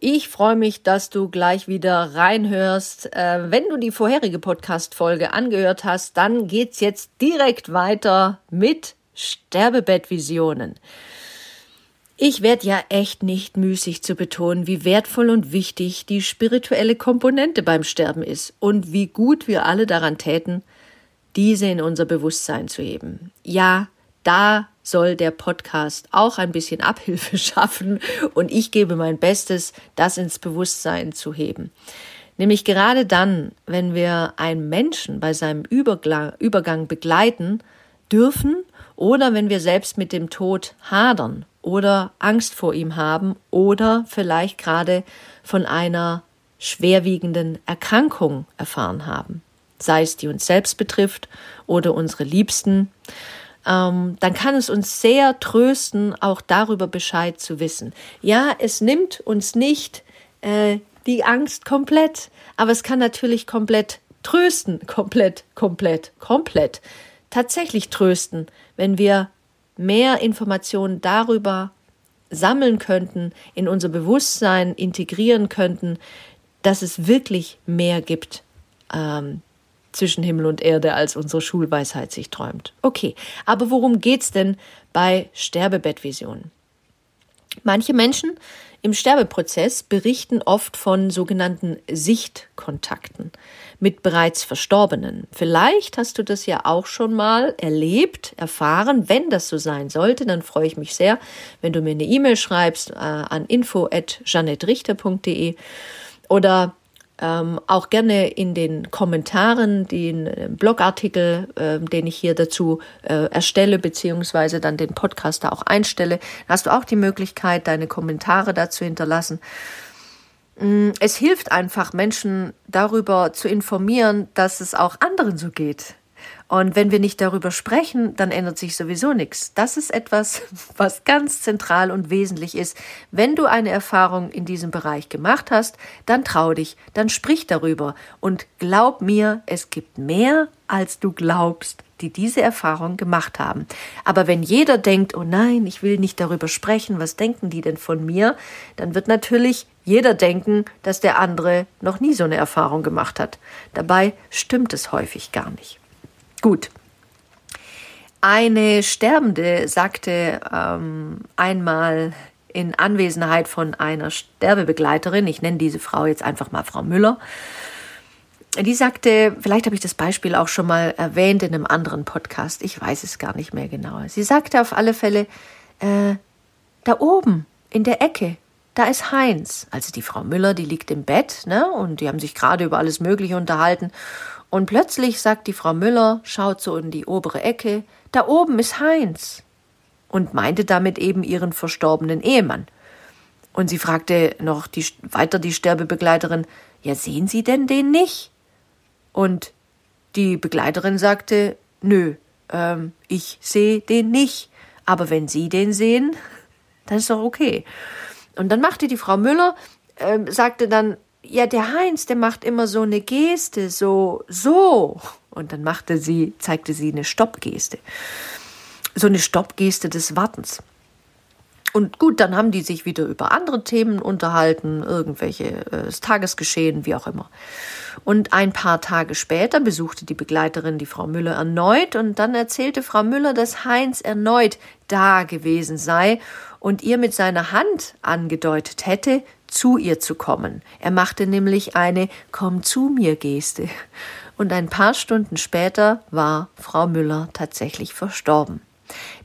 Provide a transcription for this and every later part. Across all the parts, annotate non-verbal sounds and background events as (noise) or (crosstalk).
Ich freue mich, dass du gleich wieder reinhörst. Äh, wenn du die vorherige Podcast-Folge angehört hast, dann geht's jetzt direkt weiter mit Sterbebettvisionen. Ich werde ja echt nicht müßig zu betonen, wie wertvoll und wichtig die spirituelle Komponente beim Sterben ist und wie gut wir alle daran täten, diese in unser Bewusstsein zu heben. Ja, da soll der Podcast auch ein bisschen Abhilfe (laughs) schaffen und ich gebe mein Bestes, das ins Bewusstsein zu heben. Nämlich gerade dann, wenn wir einen Menschen bei seinem Übergang begleiten dürfen oder wenn wir selbst mit dem Tod hadern oder Angst vor ihm haben oder vielleicht gerade von einer schwerwiegenden Erkrankung erfahren haben, sei es die uns selbst betrifft oder unsere Liebsten ähm, dann kann es uns sehr trösten, auch darüber Bescheid zu wissen. Ja, es nimmt uns nicht äh, die Angst komplett, aber es kann natürlich komplett trösten, (laughs) komplett, komplett, komplett, tatsächlich trösten, wenn wir mehr Informationen darüber sammeln könnten, in unser Bewusstsein integrieren könnten, dass es wirklich mehr gibt, ähm, zwischen Himmel und Erde, als unsere Schulweisheit sich träumt. Okay, aber worum geht's denn bei Sterbebettvisionen? Manche Menschen im Sterbeprozess berichten oft von sogenannten Sichtkontakten mit bereits Verstorbenen. Vielleicht hast du das ja auch schon mal erlebt, erfahren. Wenn das so sein sollte, dann freue ich mich sehr, wenn du mir eine E-Mail schreibst äh, an info@janettrichter.de oder ähm, auch gerne in den Kommentaren den Blogartikel, äh, den ich hier dazu äh, erstelle, beziehungsweise dann den Podcast da auch einstelle. Hast du auch die Möglichkeit, deine Kommentare dazu hinterlassen. Mm, es hilft einfach, Menschen darüber zu informieren, dass es auch anderen so geht. Und wenn wir nicht darüber sprechen, dann ändert sich sowieso nichts. Das ist etwas, (laughs) was ganz zentral und wesentlich ist. Wenn du eine Erfahrung in diesem Bereich gemacht hast, dann trau dich, dann sprich darüber und glaub mir, es gibt mehr, als du glaubst, die diese Erfahrung gemacht haben. Aber wenn jeder denkt, oh nein, ich will nicht darüber sprechen, was denken die denn von mir, dann wird natürlich jeder denken, dass der andere noch nie so eine Erfahrung gemacht hat. Dabei stimmt es häufig gar nicht. Gut. Eine Sterbende sagte ähm, einmal in Anwesenheit von einer Sterbebegleiterin, ich nenne diese Frau jetzt einfach mal Frau Müller, die sagte, vielleicht habe ich das Beispiel auch schon mal erwähnt in einem anderen Podcast, ich weiß es gar nicht mehr genau. Sie sagte auf alle Fälle, äh, da oben in der Ecke, da ist Heinz. Also die Frau Müller, die liegt im Bett, ne? Und die haben sich gerade über alles Mögliche unterhalten. Und plötzlich sagt die Frau Müller, schaut so in die obere Ecke, da oben ist Heinz. Und meinte damit eben ihren verstorbenen Ehemann. Und sie fragte noch die, weiter die Sterbebegleiterin, ja, sehen Sie denn den nicht? Und die Begleiterin sagte, nö, ähm, ich sehe den nicht. Aber wenn Sie den sehen, (laughs) dann ist doch okay. Und dann machte die Frau Müller, äh, sagte dann, ja, der Heinz, der macht immer so eine Geste, so, so. Und dann machte sie, zeigte sie eine Stoppgeste. So eine Stoppgeste des Wartens. Und gut, dann haben die sich wieder über andere Themen unterhalten, irgendwelche äh, Tagesgeschehen, wie auch immer. Und ein paar Tage später besuchte die Begleiterin die Frau Müller erneut und dann erzählte Frau Müller, dass Heinz erneut da gewesen sei und ihr mit seiner Hand angedeutet hätte, zu ihr zu kommen. Er machte nämlich eine Komm zu mir Geste. Und ein paar Stunden später war Frau Müller tatsächlich verstorben.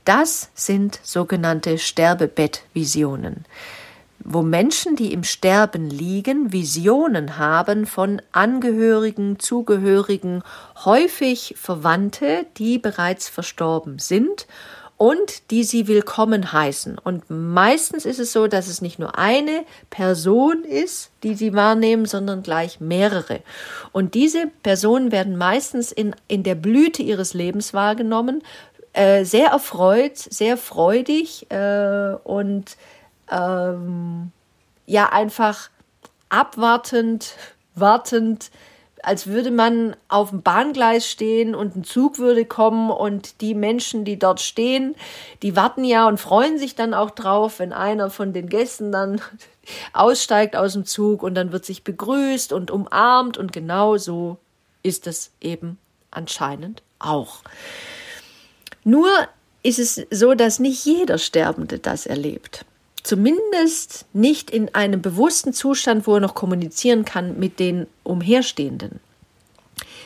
Das sind sogenannte Sterbebettvisionen, wo Menschen, die im Sterben liegen, Visionen haben von Angehörigen, Zugehörigen, häufig Verwandte, die bereits verstorben sind und die sie willkommen heißen. Und meistens ist es so, dass es nicht nur eine Person ist, die sie wahrnehmen, sondern gleich mehrere. Und diese Personen werden meistens in, in der Blüte ihres Lebens wahrgenommen, äh, sehr erfreut, sehr freudig äh, und ähm, ja einfach abwartend, wartend, als würde man auf dem Bahngleis stehen und ein Zug würde kommen und die Menschen, die dort stehen, die warten ja und freuen sich dann auch drauf, wenn einer von den Gästen dann (laughs) aussteigt aus dem Zug und dann wird sich begrüßt und umarmt und genau so ist es eben anscheinend auch. Nur ist es so, dass nicht jeder Sterbende das erlebt. Zumindest nicht in einem bewussten Zustand, wo er noch kommunizieren kann mit den Umherstehenden.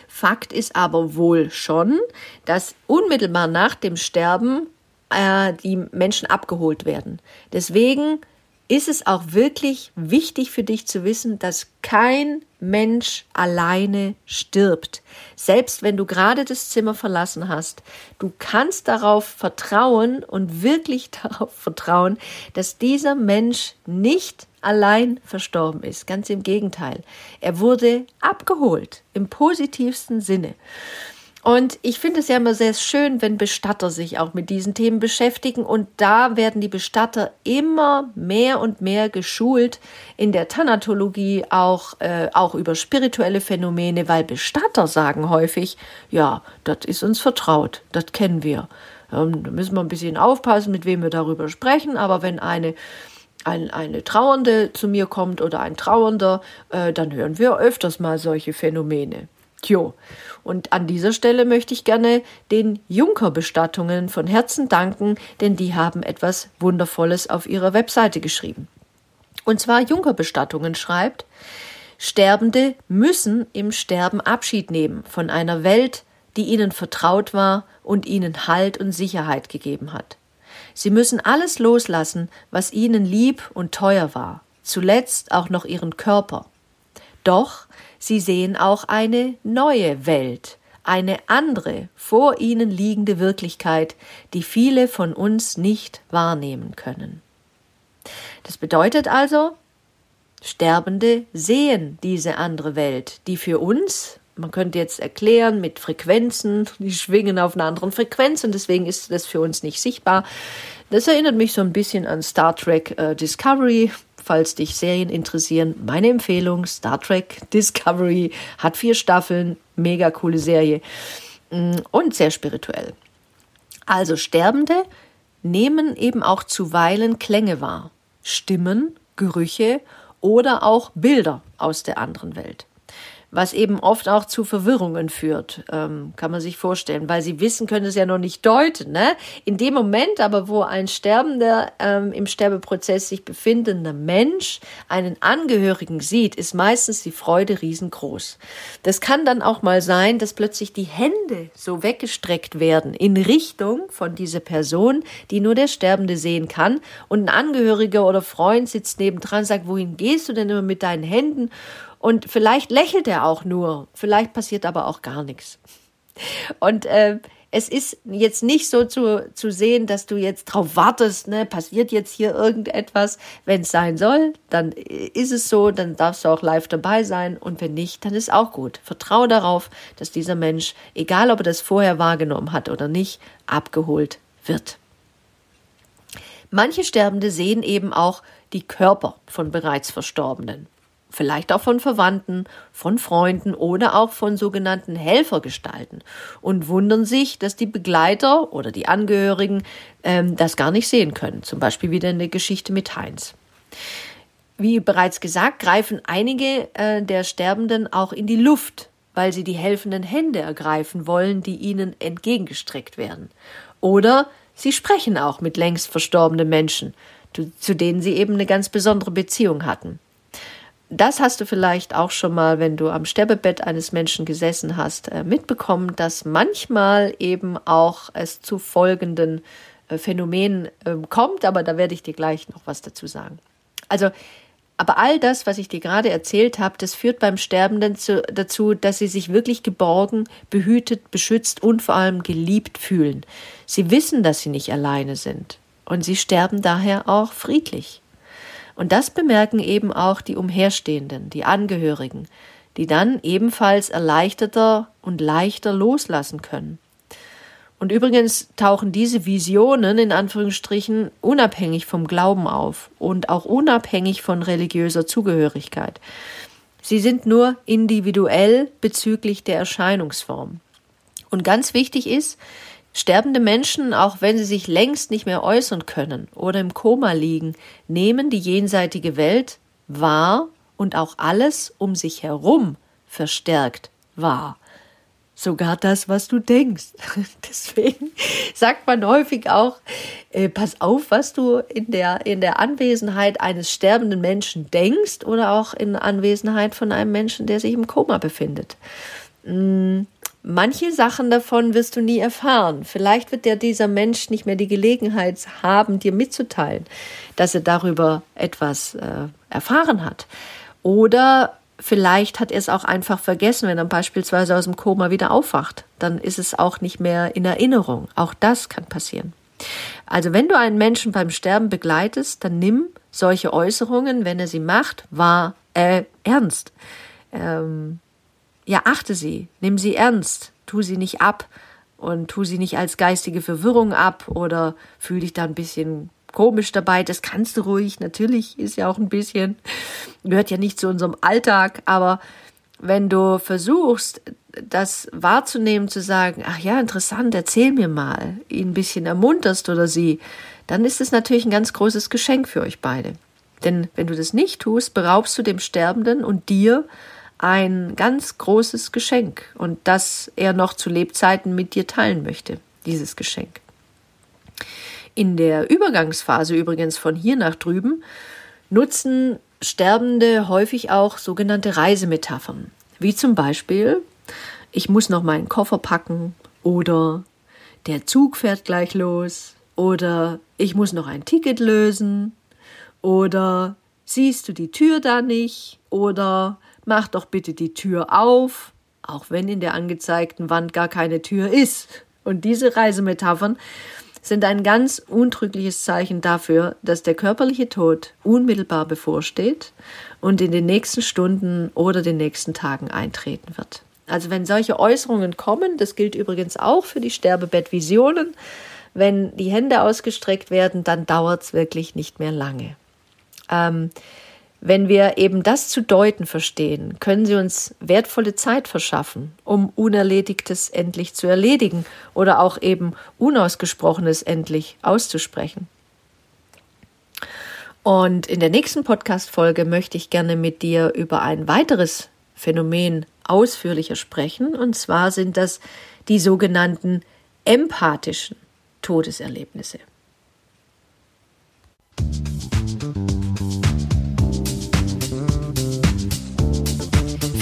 Fakt ist aber wohl schon, dass unmittelbar nach dem Sterben äh, die Menschen abgeholt werden. Deswegen ist es auch wirklich wichtig für dich zu wissen, dass kein Mensch alleine stirbt. Selbst wenn du gerade das Zimmer verlassen hast, du kannst darauf vertrauen und wirklich (laughs) darauf vertrauen, dass dieser Mensch nicht allein verstorben ist. Ganz im Gegenteil. Er wurde abgeholt im positivsten Sinne. Und ich finde es ja immer sehr schön, wenn Bestatter sich auch mit diesen Themen beschäftigen. Und da werden die Bestatter immer mehr und mehr geschult in der Thanatologie, auch, äh, auch über spirituelle Phänomene, weil Bestatter sagen häufig, ja, das ist uns vertraut, das kennen wir. Ähm, da müssen wir ein bisschen aufpassen, mit wem wir darüber sprechen. Aber wenn eine ein, eine Trauernde zu mir kommt oder ein Trauernder, äh, dann hören wir öfters mal solche Phänomene. Tjo, und an dieser Stelle möchte ich gerne den Junker-Bestattungen von Herzen danken, denn die haben etwas Wundervolles auf ihrer Webseite geschrieben. Und zwar Junker-Bestattungen schreibt, Sterbende müssen im Sterben Abschied nehmen von einer Welt, die ihnen vertraut war und ihnen Halt und Sicherheit gegeben hat. Sie müssen alles loslassen, was ihnen lieb und teuer war, zuletzt auch noch ihren Körper. Doch sie sehen auch eine neue Welt, eine andere, vor ihnen liegende Wirklichkeit, die viele von uns nicht wahrnehmen können. Das bedeutet also, Sterbende sehen diese andere Welt, die für uns, man könnte jetzt erklären, mit Frequenzen, die schwingen auf einer anderen Frequenz und deswegen ist das für uns nicht sichtbar. Das erinnert mich so ein bisschen an Star Trek äh, Discovery, falls dich Serien interessieren, meine Empfehlung: Star Trek Discovery hat vier Staffeln, mega coole Serie mm, und sehr spirituell. Also Sterbende nehmen eben auch zuweilen Klänge wahr, Stimmen, Gerüche oder auch Bilder aus der anderen Welt was eben oft auch zu Verwirrungen führt, ähm, kann man sich vorstellen, weil sie wissen, können es ja noch nicht deuten. Ne? In dem Moment aber, wo ein sterbender, ähm, im Sterbeprozess sich befindender Mensch einen Angehörigen sieht, ist meistens die Freude riesengroß. Das kann dann auch mal sein, dass plötzlich die Hände so weggestreckt werden in Richtung von dieser Person, die nur der Sterbende sehen kann und ein Angehöriger oder Freund sitzt nebendran, sagt, wohin gehst du denn immer mit deinen Händen? Und vielleicht lächelt er auch nur, vielleicht passiert aber auch gar nichts. Und äh, es ist jetzt nicht so zu, zu sehen, dass du jetzt drauf wartest, ne, passiert jetzt hier irgendetwas. Wenn es sein soll, dann ist es so, dann darfst du auch live dabei sein. Und wenn nicht, dann ist auch gut. Vertraue darauf, dass dieser Mensch, egal ob er das vorher wahrgenommen hat oder nicht, abgeholt wird. Manche Sterbende sehen eben auch die Körper von bereits Verstorbenen vielleicht auch von Verwandten, von Freunden oder auch von sogenannten Helfergestalten und wundern sich, dass die Begleiter oder die Angehörigen ähm, das gar nicht sehen können. Zum Beispiel wieder in der Geschichte mit Heinz. Wie bereits gesagt, greifen einige äh, der Sterbenden auch in die Luft, weil sie die helfenden Hände ergreifen wollen, die ihnen entgegengestreckt werden. Oder sie sprechen auch mit längst verstorbenen Menschen, zu denen sie eben eine ganz besondere Beziehung hatten das hast du vielleicht auch schon mal, wenn du am Sterbebett eines Menschen gesessen hast, äh, mitbekommen, dass manchmal eben auch es zu folgenden äh, Phänomenen ähm, kommt, aber da werde ich dir gleich noch was dazu sagen. Also aber all das, was ich dir gerade erzählt habe, das führt beim Sterbenden zu, dazu, dass sie sich wirklich geborgen, behütet, beschützt und vor allem geliebt fühlen. Sie wissen, dass sie nicht alleine sind. Und sie sterben daher auch friedlich. Und das bemerken eben auch die Umherstehenden, die Angehörigen, die dann ebenfalls erleichterter und leichter loslassen können. Und übrigens tauchen diese Visionen in Anführungsstrichen unabhängig vom Glauben auf und auch unabhängig von religiöser Zugehörigkeit. Sie sind nur individuell bezüglich der Erscheinungsform. Und ganz wichtig ist, sterbende Menschen, auch wenn sie sich längst nicht mehr äußern können oder im Koma liegen, nehmen die jenseitige Welt wahr und auch alles um sich herum verstärkt wahr sogar das, was du denkst. (laughs) Deswegen sagt man häufig auch, äh, pass auf, was du in der, in der Anwesenheit eines sterbenden Menschen denkst oder auch in Anwesenheit von einem Menschen, der sich im Koma befindet. Mm, manche Sachen davon wirst du nie erfahren. Vielleicht wird ja dieser Mensch nicht mehr die Gelegenheit haben, dir mitzuteilen, dass er darüber etwas äh, erfahren hat. Oder Vielleicht hat er es auch einfach vergessen, wenn er beispielsweise aus dem Koma wieder aufwacht. Dann ist es auch nicht mehr in Erinnerung. Auch das kann passieren. Also wenn du einen Menschen beim Sterben begleitest, dann nimm solche Äußerungen, wenn er sie macht, wahr, äh, ernst. Ähm, ja, achte sie, nimm sie ernst, tu sie nicht ab und tu sie nicht als geistige Verwirrung ab oder fühl dich da ein bisschen komisch dabei. Das kannst du ruhig. Natürlich ist ja auch ein bisschen, gehört ja nicht zu unserem Alltag, aber wenn du versuchst, das wahrzunehmen, zu sagen, ach ja, interessant, erzähl mir mal, ihn ein bisschen ermunterst oder sie, dann ist es natürlich ein ganz großes Geschenk für euch beide. Denn wenn du das nicht tust, beraubst du dem Sterbenden und dir ein ganz großes Geschenk und das er noch zu Lebzeiten mit dir teilen möchte, dieses Geschenk. In der Übergangsphase übrigens von hier nach drüben nutzen Sterbende häufig auch sogenannte Reisemetaphern, wie zum Beispiel ich muss noch meinen Koffer packen oder der Zug fährt gleich los oder ich muss noch ein Ticket lösen oder siehst du die Tür da nicht oder mach doch bitte die Tür auf, auch wenn in der angezeigten Wand gar keine Tür ist. Und diese Reisemetaphern sind ein ganz untrügliches Zeichen dafür, dass der körperliche Tod unmittelbar bevorsteht und in den nächsten Stunden oder den nächsten Tagen eintreten wird. Also wenn solche Äußerungen kommen, das gilt übrigens auch für die Sterbebettvisionen, wenn die Hände ausgestreckt werden, dann dauert es wirklich nicht mehr lange. Ähm, wenn wir eben das zu deuten verstehen, können sie uns wertvolle Zeit verschaffen, um Unerledigtes endlich zu erledigen oder auch eben Unausgesprochenes endlich auszusprechen. Und in der nächsten Podcast-Folge möchte ich gerne mit dir über ein weiteres Phänomen ausführlicher sprechen. Und zwar sind das die sogenannten empathischen Todeserlebnisse.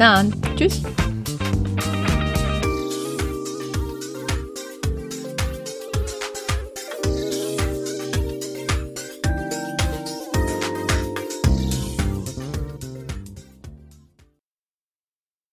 Dann. Tschüss.